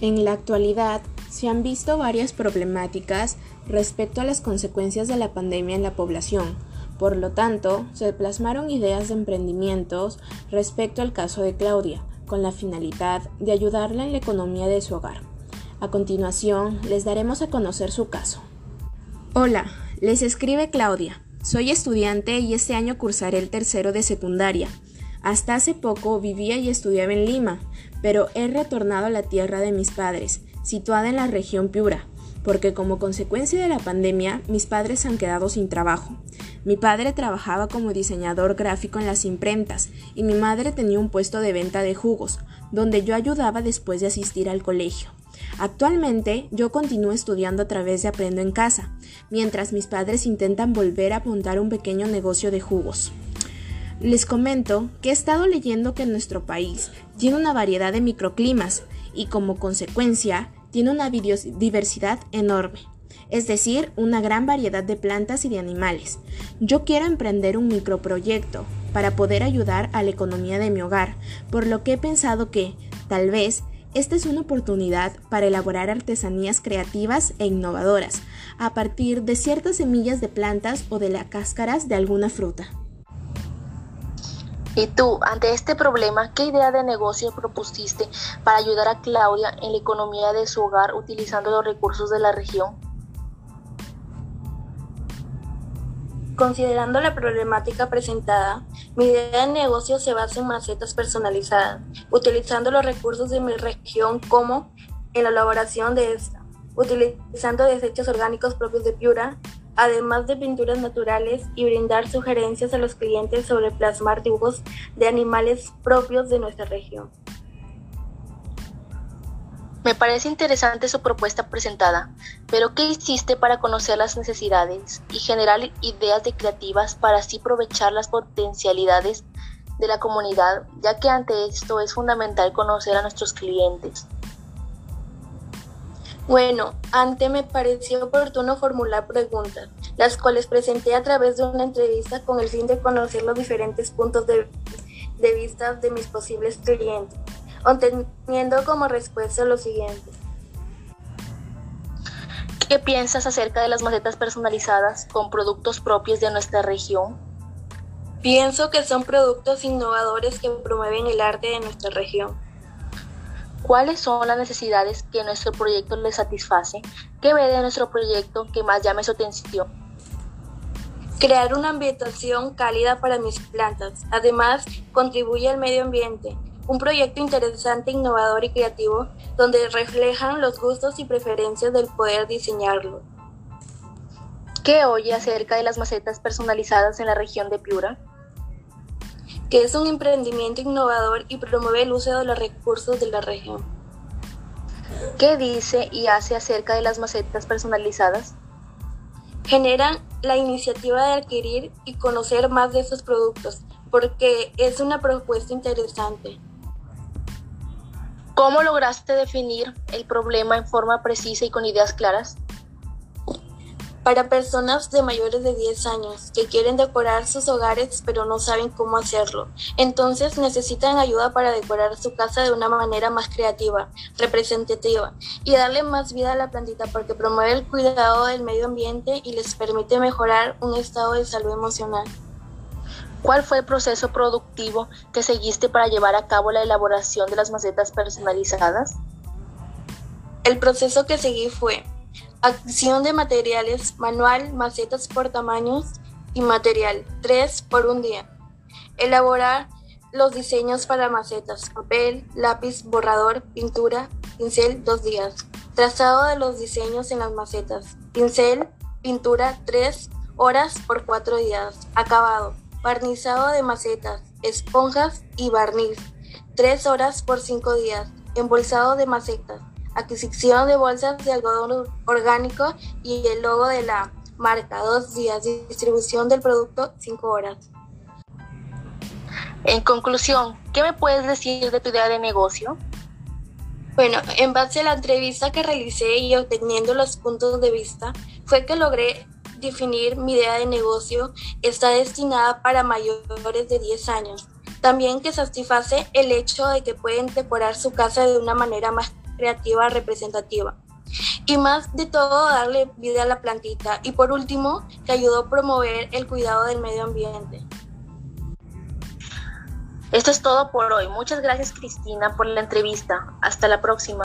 En la actualidad se han visto varias problemáticas respecto a las consecuencias de la pandemia en la población. Por lo tanto, se plasmaron ideas de emprendimientos respecto al caso de Claudia, con la finalidad de ayudarla en la economía de su hogar. A continuación, les daremos a conocer su caso. Hola, les escribe Claudia. Soy estudiante y este año cursaré el tercero de secundaria. Hasta hace poco vivía y estudiaba en Lima, pero he retornado a la tierra de mis padres, situada en la región Piura, porque como consecuencia de la pandemia mis padres han quedado sin trabajo. Mi padre trabajaba como diseñador gráfico en las imprentas y mi madre tenía un puesto de venta de jugos, donde yo ayudaba después de asistir al colegio. Actualmente yo continúo estudiando a través de Aprendo en Casa, mientras mis padres intentan volver a montar un pequeño negocio de jugos. Les comento que he estado leyendo que nuestro país tiene una variedad de microclimas y como consecuencia tiene una diversidad enorme, es decir, una gran variedad de plantas y de animales. Yo quiero emprender un microproyecto para poder ayudar a la economía de mi hogar, por lo que he pensado que, tal vez, esta es una oportunidad para elaborar artesanías creativas e innovadoras a partir de ciertas semillas de plantas o de las cáscaras de alguna fruta. Y tú, ante este problema, ¿qué idea de negocio propusiste para ayudar a Claudia en la economía de su hogar utilizando los recursos de la región? Considerando la problemática presentada, mi idea de negocio se basa en macetas personalizadas, utilizando los recursos de mi región como en la elaboración de esta, utilizando desechos orgánicos propios de Piura, además de pinturas naturales y brindar sugerencias a los clientes sobre plasmar dibujos de animales propios de nuestra región. Me parece interesante su propuesta presentada, pero ¿qué hiciste para conocer las necesidades y generar ideas de creativas para así aprovechar las potencialidades de la comunidad, ya que ante esto es fundamental conocer a nuestros clientes? Bueno, antes me pareció oportuno formular preguntas, las cuales presenté a través de una entrevista con el fin de conocer los diferentes puntos de, vista de mis posibles clientes, obteniendo como respuesta lo siguiente. ¿Qué piensas acerca de las macetas personalizadas con productos propios de nuestra región? Pienso que son productos innovadores que promueven el arte de nuestra región. ¿Cuáles son las necesidades que nuestro proyecto le satisface? ¿Qué ve de nuestro proyecto que más llame su atención? Crear una ambientación cálida para mis plantas. Además, contribuye al medio ambiente. Un proyecto interesante, innovador y creativo donde reflejan los gustos y preferencias del poder diseñarlo. ¿Qué oye acerca de las macetas personalizadas en la región de Piura? Que es un emprendimiento innovador y promueve el uso de los recursos de la región. ¿Qué dice y hace acerca de las macetas personalizadas? Generan la iniciativa de adquirir y conocer más de esos productos, porque es una propuesta interesante. ¿Cómo lograste definir el problema en forma precisa y con ideas claras? Para personas de mayores de 10 años que quieren decorar sus hogares pero no saben cómo hacerlo. Entonces necesitan ayuda para decorar su casa de una manera más creativa, representativa y darle más vida a la plantita porque promueve el cuidado del medio ambiente y les permite mejorar un estado de salud emocional. ¿Cuál fue el proceso productivo que seguiste para llevar a cabo la elaboración de las macetas personalizadas? El proceso que seguí fue Acción de materiales, manual, macetas por tamaños y material, 3 por un día. Elaborar los diseños para macetas, papel, lápiz, borrador, pintura, pincel, 2 días. Trazado de los diseños en las macetas, pincel, pintura, 3 horas por 4 días. Acabado, barnizado de macetas, esponjas y barniz, 3 horas por 5 días. Embolsado de macetas, adquisición de bolsas de algodón orgánico y el logo de la marca, dos días, distribución del producto, cinco horas. En conclusión, ¿qué me puedes decir de tu idea de negocio? Bueno, en base a la entrevista que realicé y obteniendo los puntos de vista, fue que logré definir mi idea de negocio está destinada para mayores de 10 años. También que satisface el hecho de que pueden decorar su casa de una manera más creativa representativa. Y más de todo, darle vida a la plantita. Y por último, que ayudó a promover el cuidado del medio ambiente. Esto es todo por hoy. Muchas gracias Cristina por la entrevista. Hasta la próxima.